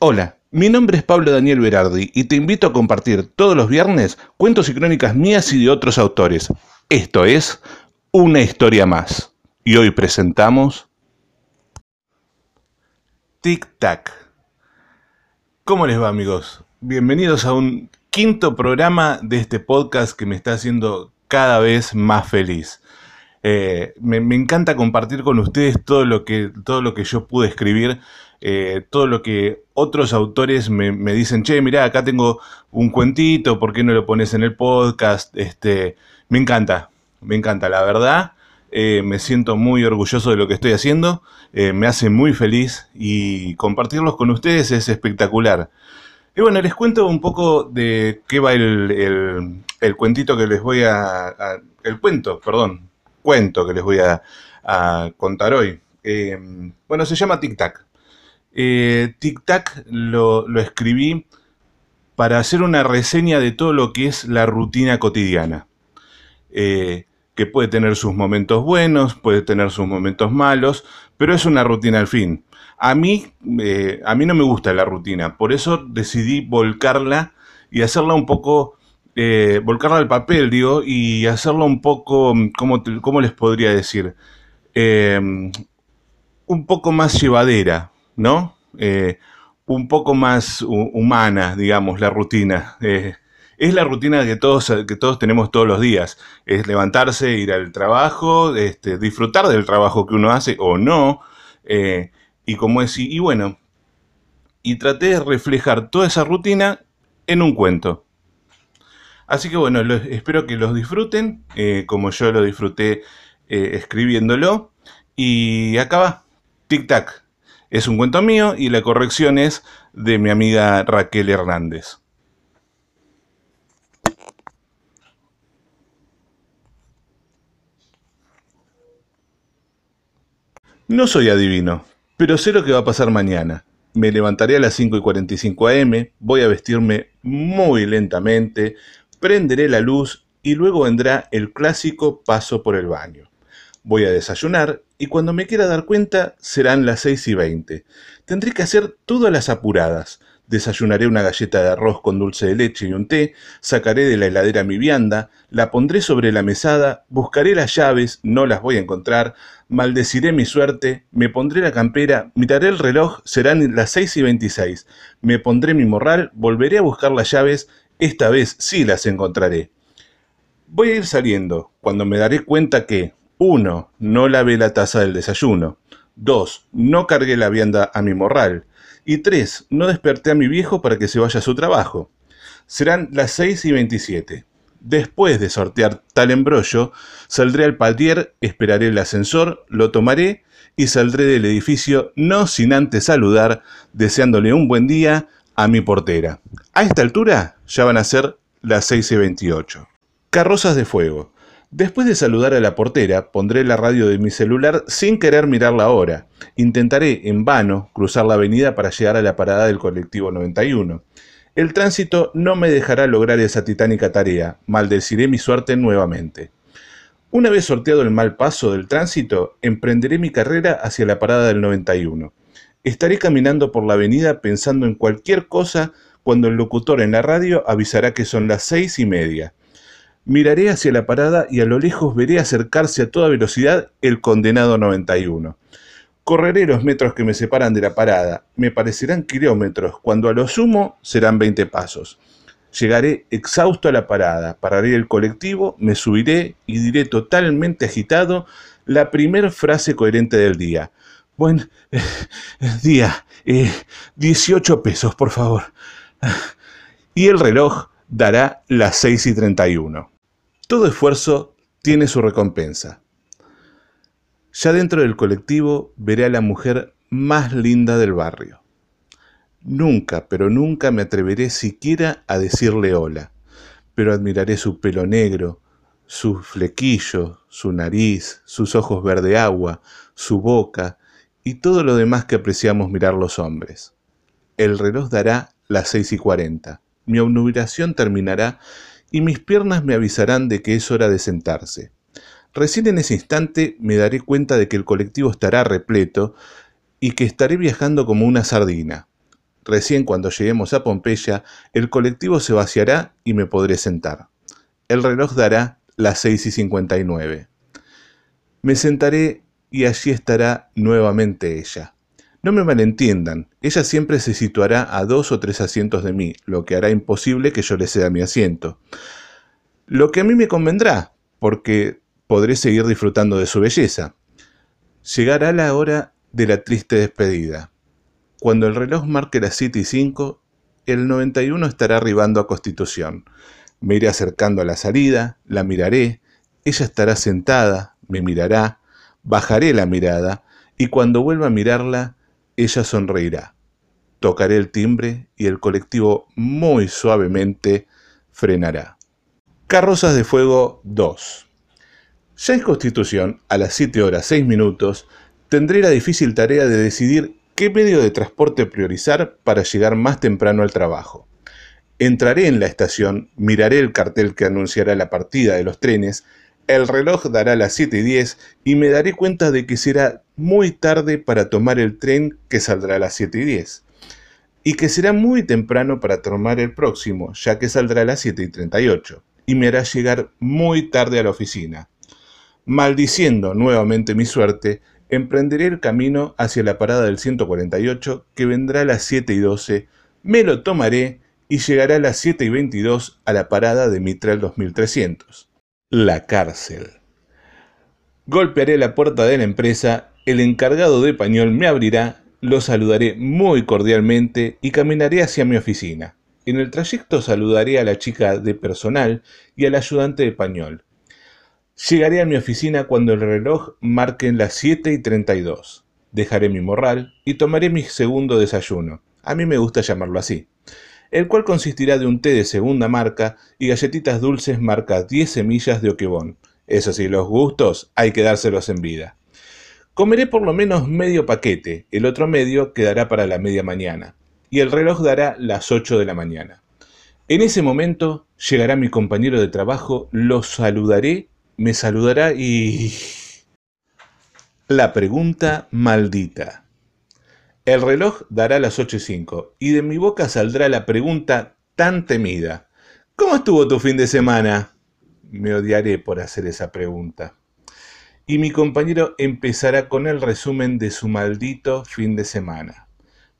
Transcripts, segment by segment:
Hola, mi nombre es Pablo Daniel Berardi y te invito a compartir todos los viernes cuentos y crónicas mías y de otros autores. Esto es Una historia más. Y hoy presentamos Tic Tac. ¿Cómo les va amigos? Bienvenidos a un quinto programa de este podcast que me está haciendo cada vez más feliz. Eh, me, encanta compartir con ustedes todo lo que, todo lo que yo pude escribir, eh, todo lo que otros autores me, dicen, che, mira, acá tengo un cuentito, ¿por qué no lo pones en el podcast? Este, me encanta, me encanta, la verdad. Eh, me siento muy orgulloso de lo que estoy haciendo, me hace muy feliz y compartirlos con ustedes es espectacular. Y bueno, les cuento un poco de qué va el, cuentito que les voy a, El cuento, perdón, cuento que les voy a, contar hoy. Eh, bueno, se llama Tic Tac. Eh, Tic Tac lo, escribí para hacer una reseña de todo lo que es la rutina cotidiana. Eh, que puede tener sus momentos buenos, puede tener sus momentos malos, pero es una rutina al fin. A mí, eh, a mí no me gusta la rutina, por eso decidí volcarla y hacerla un poco, volcarla al papel, digo, y hacerla un poco, ¿cómo, les podría decir? Un poco más llevadera, ¿no? un poco más humana, digamos, la rutina. es la rutina que todos, que todos tenemos todos los días. Es levantarse, ir al trabajo, este, disfrutar del trabajo que uno hace o no. Y como decir, y bueno, y traté de reflejar toda esa rutina en un cuento. Así que bueno, espero que los disfruten, eh, como yo lo disfruté eh, escribiéndolo. Y acá va, tic tac. Es un cuento mío y la corrección es de mi amiga Raquel Hernández. No soy adivino, pero sé lo que va a pasar mañana. Me levantaré a las 5 y 45 am, voy a vestirme muy lentamente, prenderé la luz y luego vendrá el clásico paso por el baño. Voy a desayunar y cuando me quiera dar cuenta serán las 6 y 20. Tendré que hacer todas las apuradas. Desayunaré una galleta de arroz con dulce de leche y un té, sacaré de la heladera mi vianda, la pondré sobre la mesada, buscaré las llaves, no las voy a encontrar, maldeciré mi suerte, me pondré la campera, miraré el reloj, serán las seis y veintiséis, me pondré mi morral, volveré a buscar las llaves, esta vez sí las encontraré. Voy a ir saliendo, cuando me daré cuenta que 1. No lavé la taza del desayuno. 2. No cargué la vianda a mi morral. Y 3. No desperté a mi viejo para que se vaya a su trabajo. Serán las 6 y 27. Después de sortear tal embrollo, saldré al palier, esperaré el ascensor, lo tomaré y saldré del edificio no sin antes saludar, deseándole un buen día a mi portera. A esta altura ya van a ser las 6 y 28. Carrozas de fuego. Después de saludar a la portera, pondré la radio de mi celular sin querer mirar la hora. Intentaré, en vano, cruzar la avenida para llegar a la parada del colectivo 91. El tránsito no me dejará lograr esa titánica tarea, maldeciré mi suerte nuevamente. Una vez sorteado el mal paso del tránsito, emprenderé mi carrera hacia la parada del 91. Estaré caminando por la avenida pensando en cualquier cosa cuando el locutor en la radio avisará que son las seis y media. Miraré hacia la parada y a lo lejos veré acercarse a toda velocidad el condenado 91. Correré los metros que me separan de la parada. Me parecerán kilómetros, cuando a lo sumo serán 20 pasos. Llegaré exhausto a la parada, pararé el colectivo, me subiré y diré totalmente agitado la primer frase coherente del día. Buen eh, día, 18 eh, pesos, por favor. Y el reloj dará las 6 y 31. Todo esfuerzo tiene su recompensa. Ya dentro del colectivo veré a la mujer más linda del barrio. Nunca, pero nunca me atreveré siquiera a decirle hola, pero admiraré su pelo negro, su flequillo, su nariz, sus ojos verde agua, su boca y todo lo demás que apreciamos mirar los hombres. El reloj dará las seis y cuarenta. Mi obnubilación terminará y mis piernas me avisarán de que es hora de sentarse. Recién en ese instante me daré cuenta de que el colectivo estará repleto y que estaré viajando como una sardina. Recién cuando lleguemos a Pompeya, el colectivo se vaciará y me podré sentar. El reloj dará las 6 y 59. Me sentaré y allí estará nuevamente ella. No me malentiendan, ella siempre se situará a dos o tres asientos de mí, lo que hará imposible que yo le ceda mi asiento. Lo que a mí me convendrá, porque podré seguir disfrutando de su belleza. Llegará la hora de la triste despedida. Cuando el reloj marque las 7 y 5, el 91 estará arribando a Constitución. Me iré acercando a la salida, la miraré, ella estará sentada, me mirará, bajaré la mirada y cuando vuelva a mirarla, ella sonreirá. Tocaré el timbre y el colectivo muy suavemente frenará. Carrozas de Fuego 2. Ya en Constitución, a las 7 horas 6 minutos, tendré la difícil tarea de decidir qué medio de transporte priorizar para llegar más temprano al trabajo. Entraré en la estación, miraré el cartel que anunciará la partida de los trenes, el reloj dará las 7 y 10 y me daré cuenta de que será muy tarde para tomar el tren que saldrá a las 7 y 10 y que será muy temprano para tomar el próximo, ya que saldrá a las 7 y 38 y me hará llegar muy tarde a la oficina. Maldiciendo nuevamente mi suerte, emprenderé el camino hacia la parada del 148 que vendrá a las 7 y 12, me lo tomaré y llegará a las 7 y 22 a la parada de Mitral 2300. La cárcel. Golpearé la puerta de la empresa, el encargado de pañol me abrirá, lo saludaré muy cordialmente y caminaré hacia mi oficina. En el trayecto saludaré a la chica de personal y al ayudante de pañol. Llegaré a mi oficina cuando el reloj marque las 7 y 32. Dejaré mi morral y tomaré mi segundo desayuno. A mí me gusta llamarlo así. El cual consistirá de un té de segunda marca y galletitas dulces marca 10 semillas de oquebón. Eso sí, los gustos hay que dárselos en vida. Comeré por lo menos medio paquete, el otro medio quedará para la media mañana y el reloj dará las 8 de la mañana. En ese momento llegará mi compañero de trabajo, lo saludaré, me saludará y... La pregunta maldita. El reloj dará las 8 y 5 y de mi boca saldrá la pregunta tan temida. ¿Cómo estuvo tu fin de semana? Me odiaré por hacer esa pregunta. Y mi compañero empezará con el resumen de su maldito fin de semana.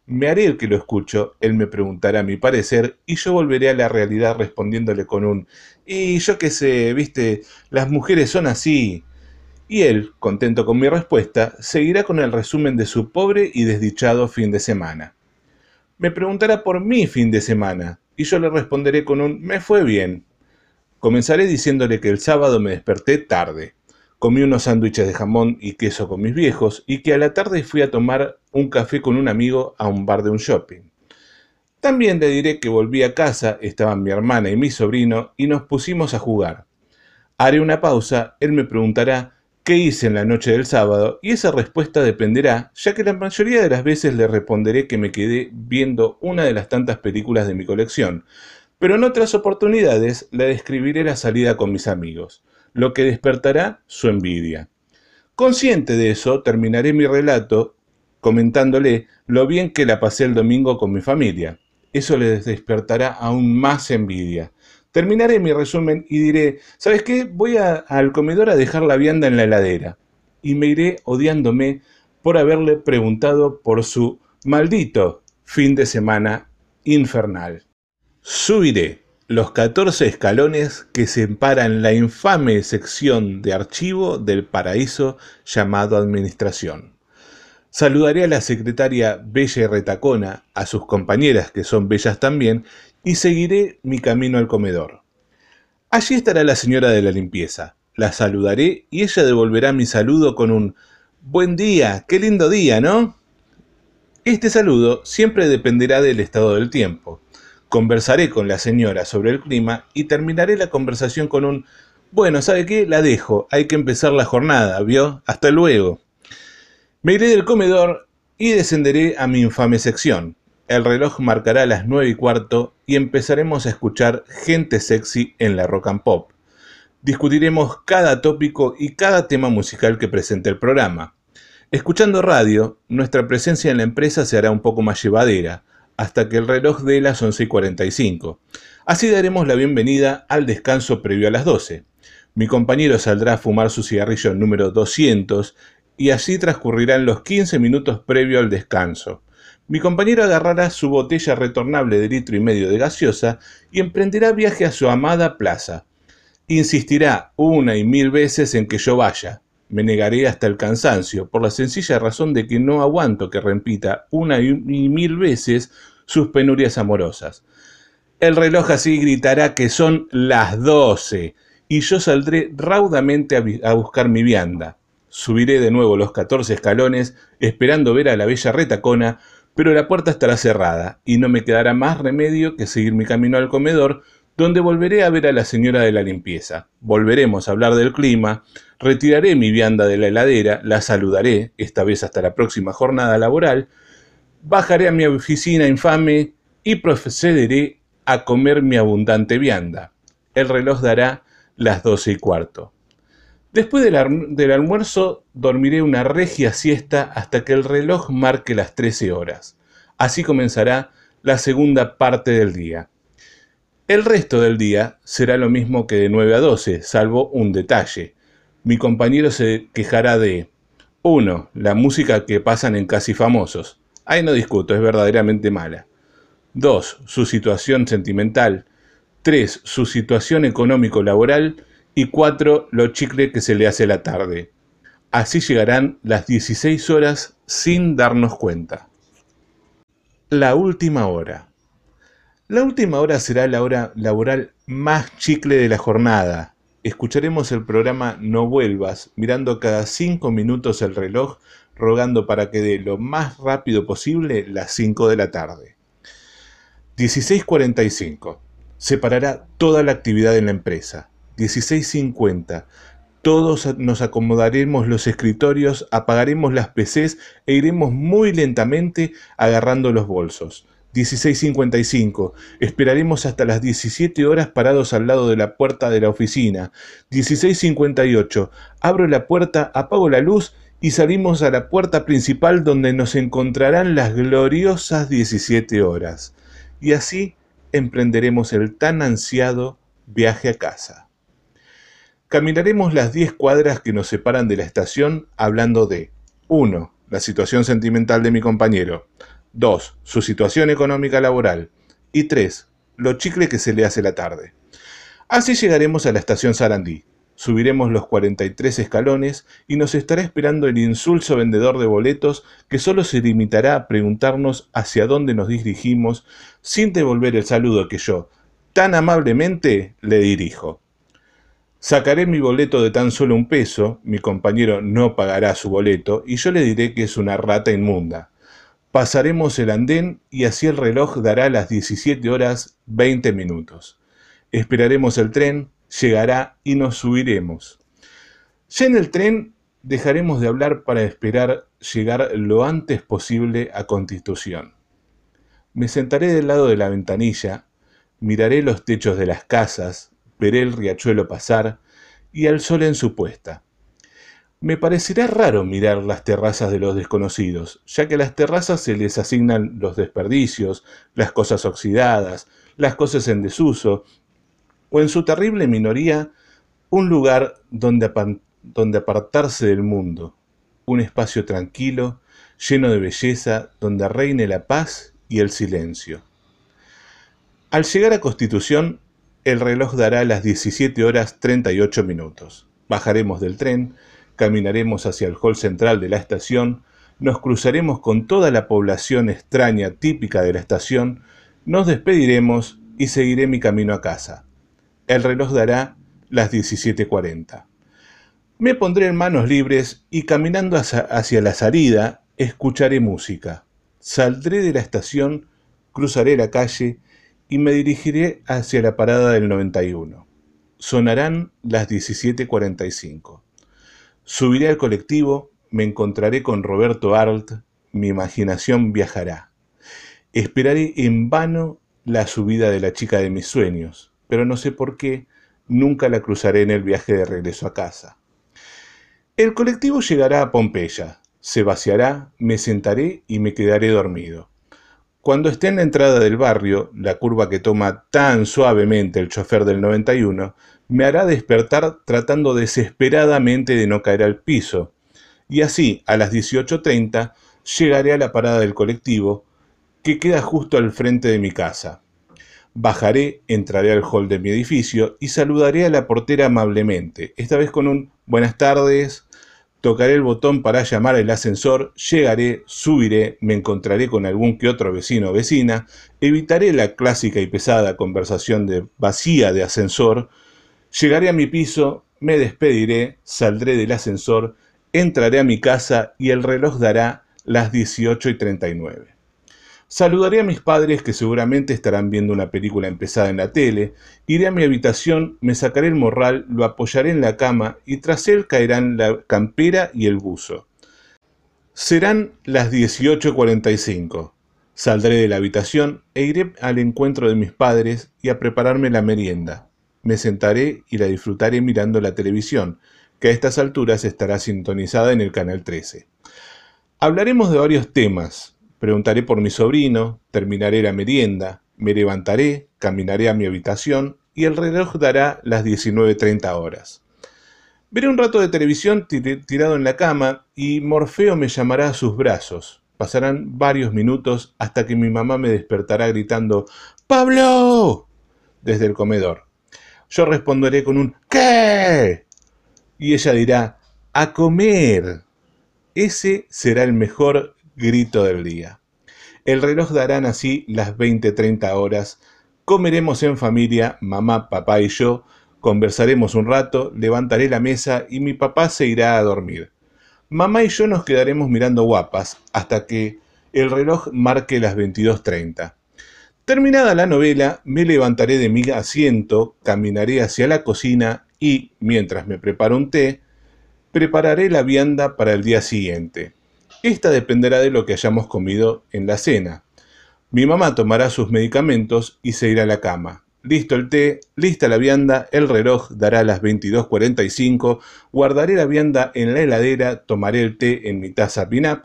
Me haré el que lo escucho, él me preguntará mi parecer y yo volveré a la realidad respondiéndole con un y yo qué sé, viste, las mujeres son así. Y él, contento con mi respuesta, seguirá con el resumen de su pobre y desdichado fin de semana. Me preguntará por mi fin de semana y yo le responderé con un me fue bien. Comenzaré diciéndole que el sábado me desperté tarde comí unos sándwiches de jamón y queso con mis viejos y que a la tarde fui a tomar un café con un amigo a un bar de un shopping. También le diré que volví a casa, estaban mi hermana y mi sobrino, y nos pusimos a jugar. Haré una pausa, él me preguntará qué hice en la noche del sábado, y esa respuesta dependerá, ya que la mayoría de las veces le responderé que me quedé viendo una de las tantas películas de mi colección, pero en otras oportunidades le describiré la salida con mis amigos lo que despertará su envidia. Consciente de eso, terminaré mi relato comentándole lo bien que la pasé el domingo con mi familia. Eso les despertará aún más envidia. Terminaré mi resumen y diré, ¿sabes qué? Voy al comedor a dejar la vianda en la heladera. Y me iré odiándome por haberle preguntado por su maldito fin de semana infernal. Subiré los 14 escalones que separan la infame sección de archivo del paraíso llamado administración. Saludaré a la secretaria Bella y Retacona, a sus compañeras que son bellas también, y seguiré mi camino al comedor. Allí estará la señora de la limpieza. La saludaré y ella devolverá mi saludo con un Buen día, qué lindo día, ¿no? Este saludo siempre dependerá del estado del tiempo. Conversaré con la señora sobre el clima y terminaré la conversación con un bueno, ¿sabe qué? La dejo, hay que empezar la jornada, ¿vio? Hasta luego. Me iré del comedor y descenderé a mi infame sección. El reloj marcará las nueve y cuarto y empezaremos a escuchar gente sexy en la rock and pop. Discutiremos cada tópico y cada tema musical que presente el programa. Escuchando radio, nuestra presencia en la empresa se hará un poco más llevadera, hasta que el reloj dé las 11 y 45. Así daremos la bienvenida al descanso previo a las 12. Mi compañero saldrá a fumar su cigarrillo número 200 y así transcurrirán los 15 minutos previo al descanso. Mi compañero agarrará su botella retornable de litro y medio de gaseosa y emprenderá viaje a su amada plaza. Insistirá una y mil veces en que yo vaya. Me negaré hasta el cansancio, por la sencilla razón de que no aguanto que repita una y mil veces sus penurias amorosas. El reloj así gritará que son las doce, y yo saldré raudamente a, buscar mi vianda. Subiré de nuevo los catorce escalones, esperando ver a la bella retacona, pero la puerta estará cerrada, y no me quedará más remedio que seguir mi camino al comedor, donde volveré a ver a la señora de la limpieza. Volveremos a hablar del clima, retiraré mi vianda de la heladera, la saludaré, esta vez hasta la próxima jornada laboral, bajaré a mi oficina infame y procederé a comer mi abundante vianda. El reloj dará las doce y cuarto. Después del, almuerzo dormiré una regia siesta hasta que el reloj marque las trece horas. Así comenzará la segunda parte del día. El resto del día será lo mismo que de 9 a 12, salvo un detalle. Mi compañero se quejará de 1. La música que pasan en Casi Famosos. Ahí no discuto, es verdaderamente mala. 2. Su situación sentimental. 3. Su situación económico-laboral. Y 4. Lo chicle que se le hace la tarde. Así llegarán las 16 horas sin darnos cuenta. La última hora. La última hora será la hora laboral más chicle de la jornada. Escucharemos el programa No vuelvas, mirando cada cinco minutos el reloj, rogando para que dé lo más rápido posible las 5 de la tarde. 16.45. Separará toda la actividad en la empresa. 16.50. Todos nos acomodaremos los escritorios, apagaremos las PCs e iremos muy lentamente agarrando los bolsos. 16.55. Esperaremos hasta las 17 horas parados al lado de la puerta de la oficina. 16.58. Abro la puerta, apago la luz y salimos a la puerta principal donde nos encontrarán las gloriosas 17 horas. Y así emprenderemos el tan ansiado viaje a casa. Caminaremos las 10 cuadras que nos separan de la estación hablando de 1. La situación sentimental de mi compañero. 2. Su situación económica laboral. Y 3. Lo chicle que se le hace la tarde. Así llegaremos a la estación Sarandí. Subiremos los 43 escalones y nos estará esperando el insulso vendedor de boletos que solo se limitará a preguntarnos hacia dónde nos dirigimos sin devolver el saludo que yo, tan amablemente, le dirijo. Sacaré mi boleto de tan solo un peso, mi compañero no pagará su boleto y yo le diré que es una rata inmunda. Pasaremos el andén y así el reloj dará las 17 horas 20 minutos. Esperaremos el tren, llegará y nos subiremos. Ya en el tren dejaremos de hablar para esperar llegar lo antes posible a Constitución. Me sentaré del lado de la ventanilla, miraré los techos de las casas, veré el riachuelo pasar y al sol en su puesta. Me parecerá raro mirar las terrazas de los desconocidos, ya que a las terrazas se les asignan los desperdicios, las cosas oxidadas, las cosas en desuso, o en su terrible minoría, un lugar donde, donde apartarse del mundo, un espacio tranquilo, lleno de belleza, donde reine la paz y el silencio. Al llegar a Constitución, el reloj dará las 17 horas 38 minutos. Bajaremos del tren, caminaremos hacia el hall central de la estación, nos cruzaremos con toda la población extraña típica de la estación, nos despediremos y seguiré mi camino a casa. El reloj dará las 17.40. Me pondré en manos libres y caminando hacia la salida escucharé música. Saldré de la estación, cruzaré la calle y me dirigiré hacia la parada del 91. Sonarán las 17.45. Subiré al colectivo, me encontraré con Roberto Arlt, mi imaginación viajará. Esperaré en vano la subida de la chica de mis sueños, pero no sé por qué nunca la cruzaré en el viaje de regreso a casa. El colectivo llegará a Pompeya, se vaciará, me sentaré y me quedaré dormido. Cuando esté en la entrada del barrio, la curva que toma tan suavemente el chofer del 91, me hará despertar tratando desesperadamente de no caer al piso. Y así, a las 18.30, llegaré a la parada del colectivo, que queda justo al frente de mi casa. Bajaré, entraré al hall de mi edificio y saludaré a la portera amablemente, esta vez con un buenas tardes. Tocaré el botón para llamar al ascensor, llegaré, subiré, me encontraré con algún que otro vecino o vecina, evitaré la clásica y pesada conversación de vacía de ascensor, llegaré a mi piso, me despediré, saldré del ascensor, entraré a mi casa y el reloj dará las 18 y 39. Saludaré a mis padres que seguramente estarán viendo una película empezada en la tele, iré a mi habitación, me sacaré el morral, lo apoyaré en la cama y tras él caerán la campera y el buzo. Serán las 18.45. Saldré de la habitación e iré al encuentro de mis padres y a prepararme la merienda. Me sentaré y la disfrutaré mirando la televisión, que a estas alturas estará sintonizada en el canal 13. Hablaremos de varios temas, Preguntaré por mi sobrino, terminaré la merienda, me levantaré, caminaré a mi habitación y el reloj dará las 19.30 horas. Veré un rato de televisión tirado en la cama y Morfeo me llamará a sus brazos. Pasarán varios minutos hasta que mi mamá me despertará gritando ¡Pablo! desde el comedor. Yo responderé con un ¿Qué? Y ella dirá ¡A comer! Ese será el mejor grito del día. El reloj darán así las 20-30 horas. Comeremos en familia, mamá, papá y yo. Conversaremos un rato, levantaré la mesa y mi papá se irá a dormir. Mamá y yo nos quedaremos mirando guapas hasta que el reloj marque las 22.30. Terminada la novela, me levantaré de mi asiento, caminaré hacia la cocina y, mientras me preparo un té, prepararé la vianda para el día siguiente. Esta dependerá de lo que hayamos comido en la cena. Mi mamá tomará sus medicamentos y se irá a la cama. Listo el té, lista la vianda, el reloj dará las 22.45, guardaré la vianda en la heladera, tomaré el té en mi taza pin-up,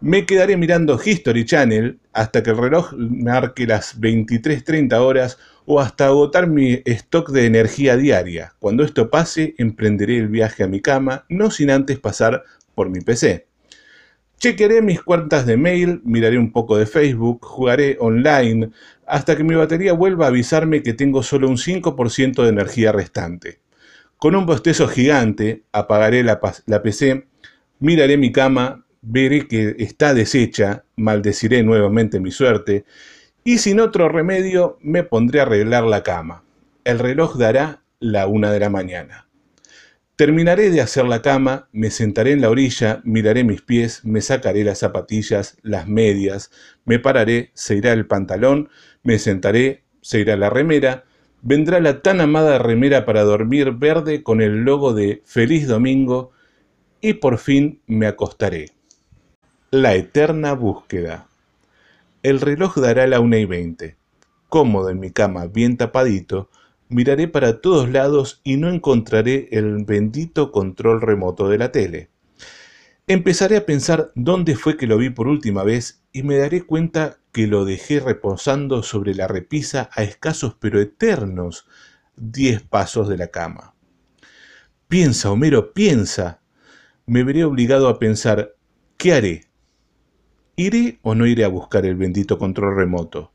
me quedaré mirando History Channel hasta que el reloj marque las 23.30 horas o hasta agotar mi stock de energía diaria. Cuando esto pase, emprenderé el viaje a mi cama, no sin antes pasar por mi PC. Chequearé mis cuentas de mail, miraré un poco de Facebook, jugaré online, hasta que mi batería vuelva a avisarme que tengo solo un 5% de energía restante. Con un bostezo gigante, apagaré la, la PC, miraré mi cama, veré que está deshecha, maldeciré nuevamente mi suerte, y sin otro remedio me pondré a arreglar la cama. El reloj dará la una de la mañana. Terminaré de hacer la cama, me sentaré en la orilla, miraré mis pies, me sacaré las zapatillas, las medias, me pararé, se irá el pantalón, me sentaré, se irá la remera, vendrá la tan amada remera para dormir verde con el logo de Feliz Domingo y por fin me acostaré. La eterna búsqueda. El reloj dará la una y veinte. Cómodo en mi cama, bien tapadito, Miraré para todos lados y no encontraré el bendito control remoto de la tele. Empezaré a pensar dónde fue que lo vi por última vez y me daré cuenta que lo dejé reposando sobre la repisa a escasos pero eternos diez pasos de la cama. Piensa, Homero, piensa. Me veré obligado a pensar, ¿qué haré? ¿Iré o no iré a buscar el bendito control remoto?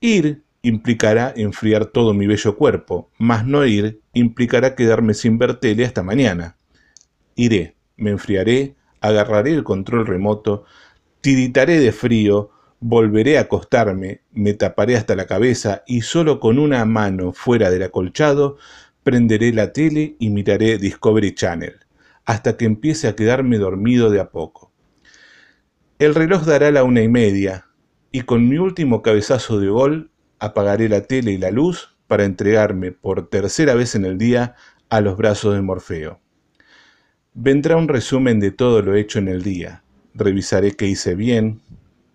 Ir implicará enfriar todo mi bello cuerpo, mas no ir implicará quedarme sin ver tele hasta mañana. Iré, me enfriaré, agarraré el control remoto, tiritaré de frío, volveré a acostarme, me taparé hasta la cabeza y solo con una mano fuera del acolchado prenderé la tele y miraré Discovery Channel, hasta que empiece a quedarme dormido de a poco. El reloj dará la una y media, y con mi último cabezazo de gol apagaré la tele y la luz para entregarme por tercera vez en el día a los brazos de Morfeo. Vendrá un resumen de todo lo hecho en el día. Revisaré qué hice bien,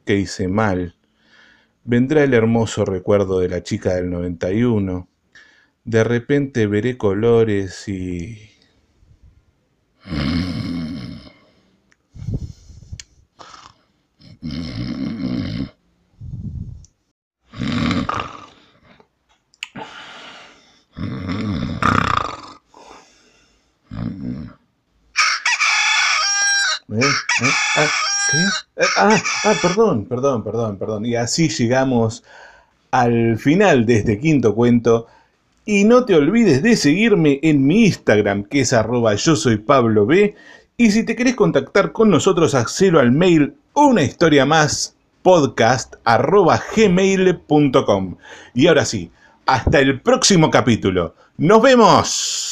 qué hice mal. Vendrá el hermoso recuerdo de la chica del 91. De repente veré colores y... ¿Eh? ¿Eh? Ah, ¿qué? Ah, ah, perdón, perdón, perdón, perdón. Y así llegamos al final de este quinto cuento. Y no te olvides de seguirme en mi Instagram, que es arroba yo soy Pablo B. Y si te querés contactar con nosotros, hacelo al mail una historia más podcast arroba gmail.com. Y ahora sí, hasta el próximo capítulo. ¡Nos vemos!